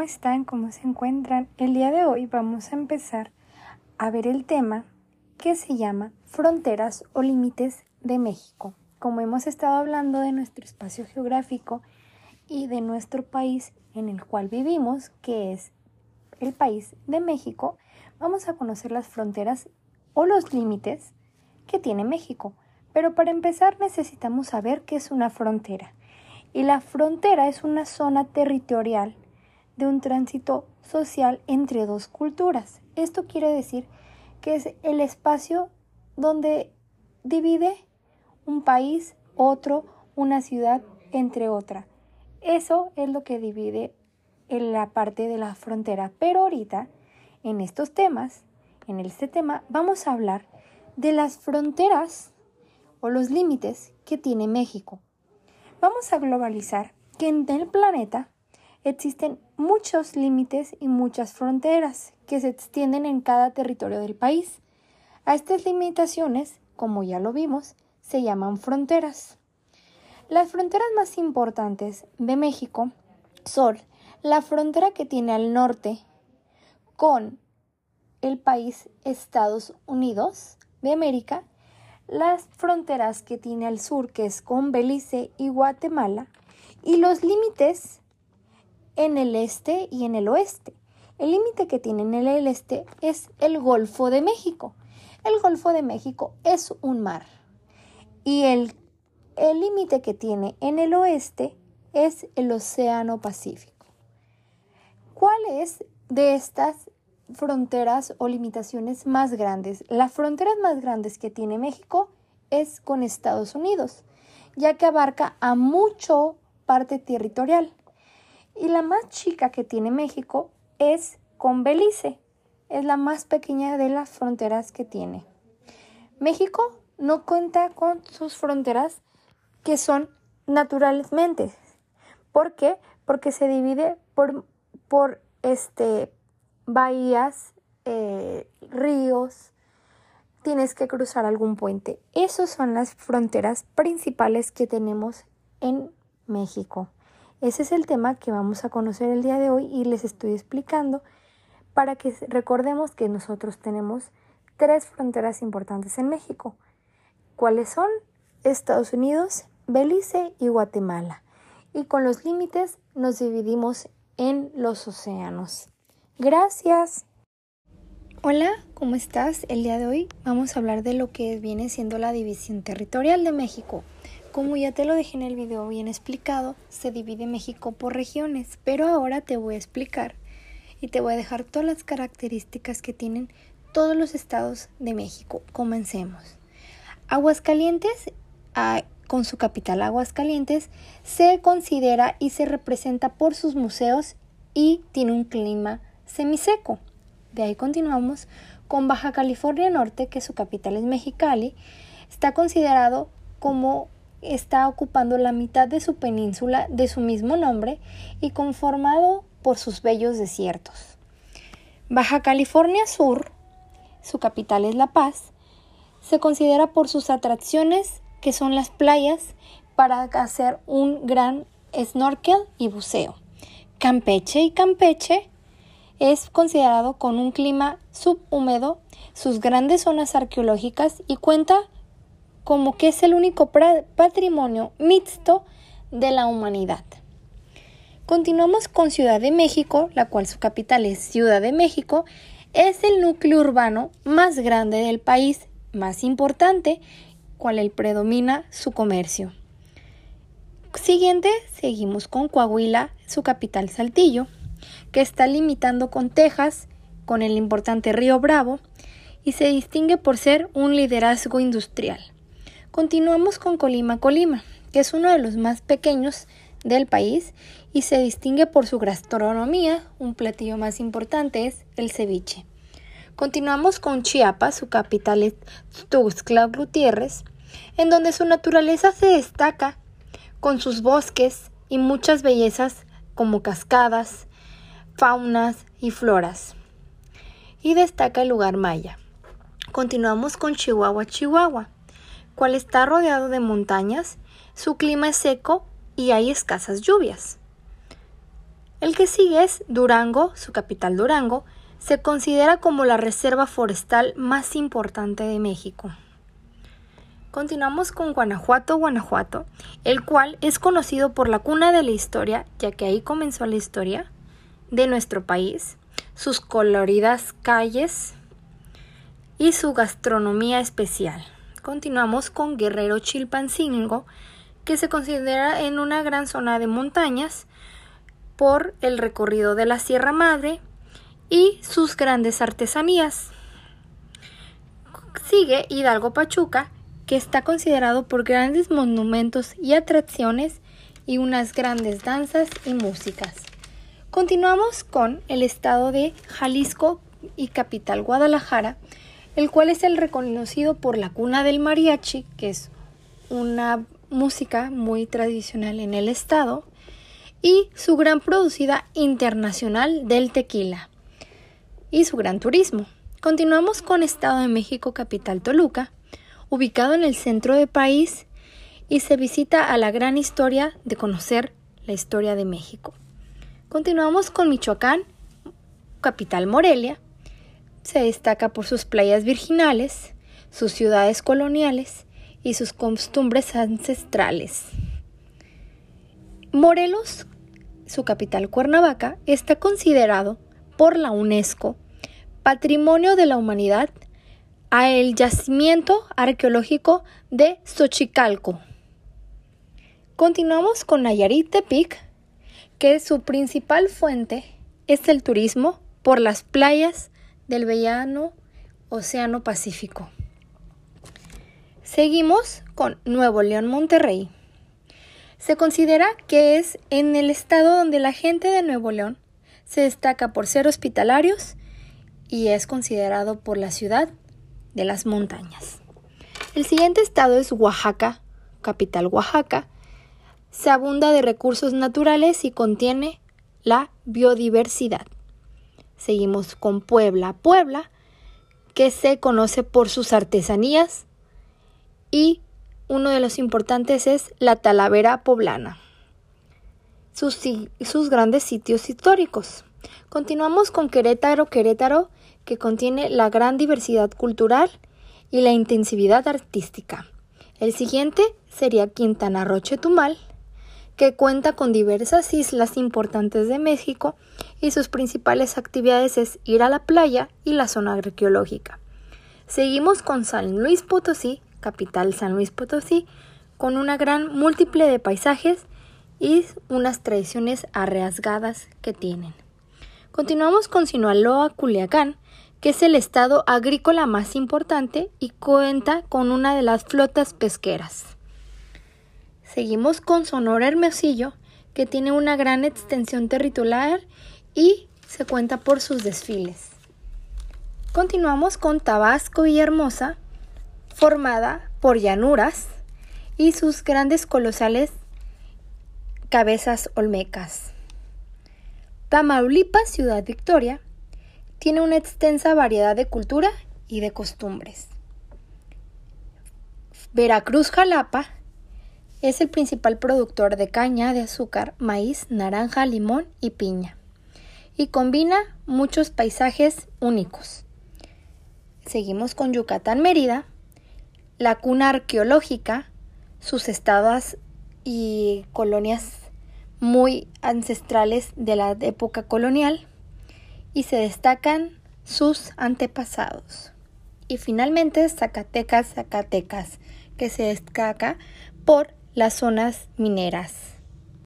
¿cómo están? ¿Cómo se encuentran? El día de hoy vamos a empezar a ver el tema que se llama fronteras o límites de México. Como hemos estado hablando de nuestro espacio geográfico y de nuestro país en el cual vivimos, que es el país de México, vamos a conocer las fronteras o los límites que tiene México. Pero para empezar necesitamos saber qué es una frontera. Y la frontera es una zona territorial de un tránsito social entre dos culturas. Esto quiere decir que es el espacio donde divide un país, otro, una ciudad, entre otra. Eso es lo que divide en la parte de la frontera. Pero ahorita, en estos temas, en este tema, vamos a hablar de las fronteras o los límites que tiene México. Vamos a globalizar que en el planeta existen muchos límites y muchas fronteras que se extienden en cada territorio del país. A estas limitaciones, como ya lo vimos, se llaman fronteras. Las fronteras más importantes de México son la frontera que tiene al norte con el país Estados Unidos de América, las fronteras que tiene al sur, que es con Belice y Guatemala, y los límites en el este y en el oeste. El límite que tiene en el este es el Golfo de México. El Golfo de México es un mar. Y el límite que tiene en el oeste es el Océano Pacífico. ¿Cuál es de estas fronteras o limitaciones más grandes? Las fronteras más grandes que tiene México es con Estados Unidos, ya que abarca a mucho parte territorial. Y la más chica que tiene México es con Belice. Es la más pequeña de las fronteras que tiene. México no cuenta con sus fronteras que son naturalmente. ¿Por qué? Porque se divide por, por este, bahías, eh, ríos, tienes que cruzar algún puente. Esas son las fronteras principales que tenemos en México. Ese es el tema que vamos a conocer el día de hoy y les estoy explicando para que recordemos que nosotros tenemos tres fronteras importantes en México. ¿Cuáles son? Estados Unidos, Belice y Guatemala. Y con los límites nos dividimos en los océanos. Gracias. Hola, ¿cómo estás? El día de hoy vamos a hablar de lo que viene siendo la división territorial de México. Como ya te lo dejé en el video bien explicado, se divide México por regiones, pero ahora te voy a explicar y te voy a dejar todas las características que tienen todos los estados de México. Comencemos. Aguascalientes, con su capital Aguascalientes, se considera y se representa por sus museos y tiene un clima semiseco. De ahí continuamos con Baja California Norte, que su capital es Mexicali, está considerado como está ocupando la mitad de su península de su mismo nombre y conformado por sus bellos desiertos. Baja California Sur, su capital es La Paz, se considera por sus atracciones que son las playas para hacer un gran snorkel y buceo. Campeche y Campeche es considerado con un clima subhúmedo, sus grandes zonas arqueológicas y cuenta como que es el único patrimonio mixto de la humanidad. Continuamos con Ciudad de México, la cual su capital es Ciudad de México, es el núcleo urbano más grande del país, más importante, cual el predomina su comercio. Siguiente, seguimos con Coahuila, su capital Saltillo, que está limitando con Texas, con el importante río Bravo, y se distingue por ser un liderazgo industrial. Continuamos con Colima Colima, que es uno de los más pequeños del país y se distingue por su gastronomía. Un platillo más importante es el ceviche. Continuamos con Chiapas, su capital es Tuxtla Gutiérrez, en donde su naturaleza se destaca con sus bosques y muchas bellezas como cascadas, faunas y floras. Y destaca el lugar maya. Continuamos con Chihuahua, Chihuahua cual está rodeado de montañas, su clima es seco y hay escasas lluvias. El que sigue es Durango, su capital Durango, se considera como la reserva forestal más importante de México. Continuamos con Guanajuato, Guanajuato, el cual es conocido por la cuna de la historia, ya que ahí comenzó la historia de nuestro país, sus coloridas calles y su gastronomía especial. Continuamos con Guerrero Chilpancingo, que se considera en una gran zona de montañas por el recorrido de la Sierra Madre y sus grandes artesanías. Sigue Hidalgo Pachuca, que está considerado por grandes monumentos y atracciones y unas grandes danzas y músicas. Continuamos con el estado de Jalisco y capital Guadalajara, el cual es el reconocido por la cuna del mariachi, que es una música muy tradicional en el estado, y su gran producida internacional del tequila y su gran turismo. Continuamos con Estado de México, capital Toluca, ubicado en el centro del país y se visita a la gran historia de conocer la historia de México. Continuamos con Michoacán, capital Morelia. Se destaca por sus playas virginales, sus ciudades coloniales y sus costumbres ancestrales. Morelos, su capital Cuernavaca, está considerado por la UNESCO Patrimonio de la Humanidad a el yacimiento arqueológico de Xochicalco. Continuamos con Nayarit Tepic, que su principal fuente es el turismo por las playas del Bellano Océano Pacífico. Seguimos con Nuevo León Monterrey. Se considera que es en el estado donde la gente de Nuevo León se destaca por ser hospitalarios y es considerado por la ciudad de las montañas. El siguiente estado es Oaxaca, capital Oaxaca. Se abunda de recursos naturales y contiene la biodiversidad. Seguimos con Puebla, Puebla, que se conoce por sus artesanías y uno de los importantes es la Talavera Poblana. Sus, sus grandes sitios históricos. Continuamos con Querétaro, Querétaro que contiene la gran diversidad cultural y la intensividad artística. El siguiente sería Quintana Roo Chetumal, que cuenta con diversas islas importantes de México y sus principales actividades es ir a la playa y la zona arqueológica. Seguimos con San Luis Potosí, capital San Luis Potosí, con una gran múltiple de paisajes y unas tradiciones arriesgadas que tienen. Continuamos con Sinaloa, Culiacán, que es el estado agrícola más importante y cuenta con una de las flotas pesqueras. Seguimos con Sonora Hermosillo, que tiene una gran extensión territorial y se cuenta por sus desfiles. Continuamos con Tabasco Villahermosa, formada por llanuras y sus grandes colosales cabezas olmecas. Tamaulipas, Ciudad Victoria, tiene una extensa variedad de cultura y de costumbres. Veracruz Jalapa es el principal productor de caña de azúcar, maíz, naranja, limón y piña, y combina muchos paisajes únicos. Seguimos con Yucatán Mérida, la cuna arqueológica, sus estados y colonias muy ancestrales de la época colonial, y se destacan sus antepasados. Y finalmente Zacatecas, Zacatecas, que se destaca por las zonas mineras.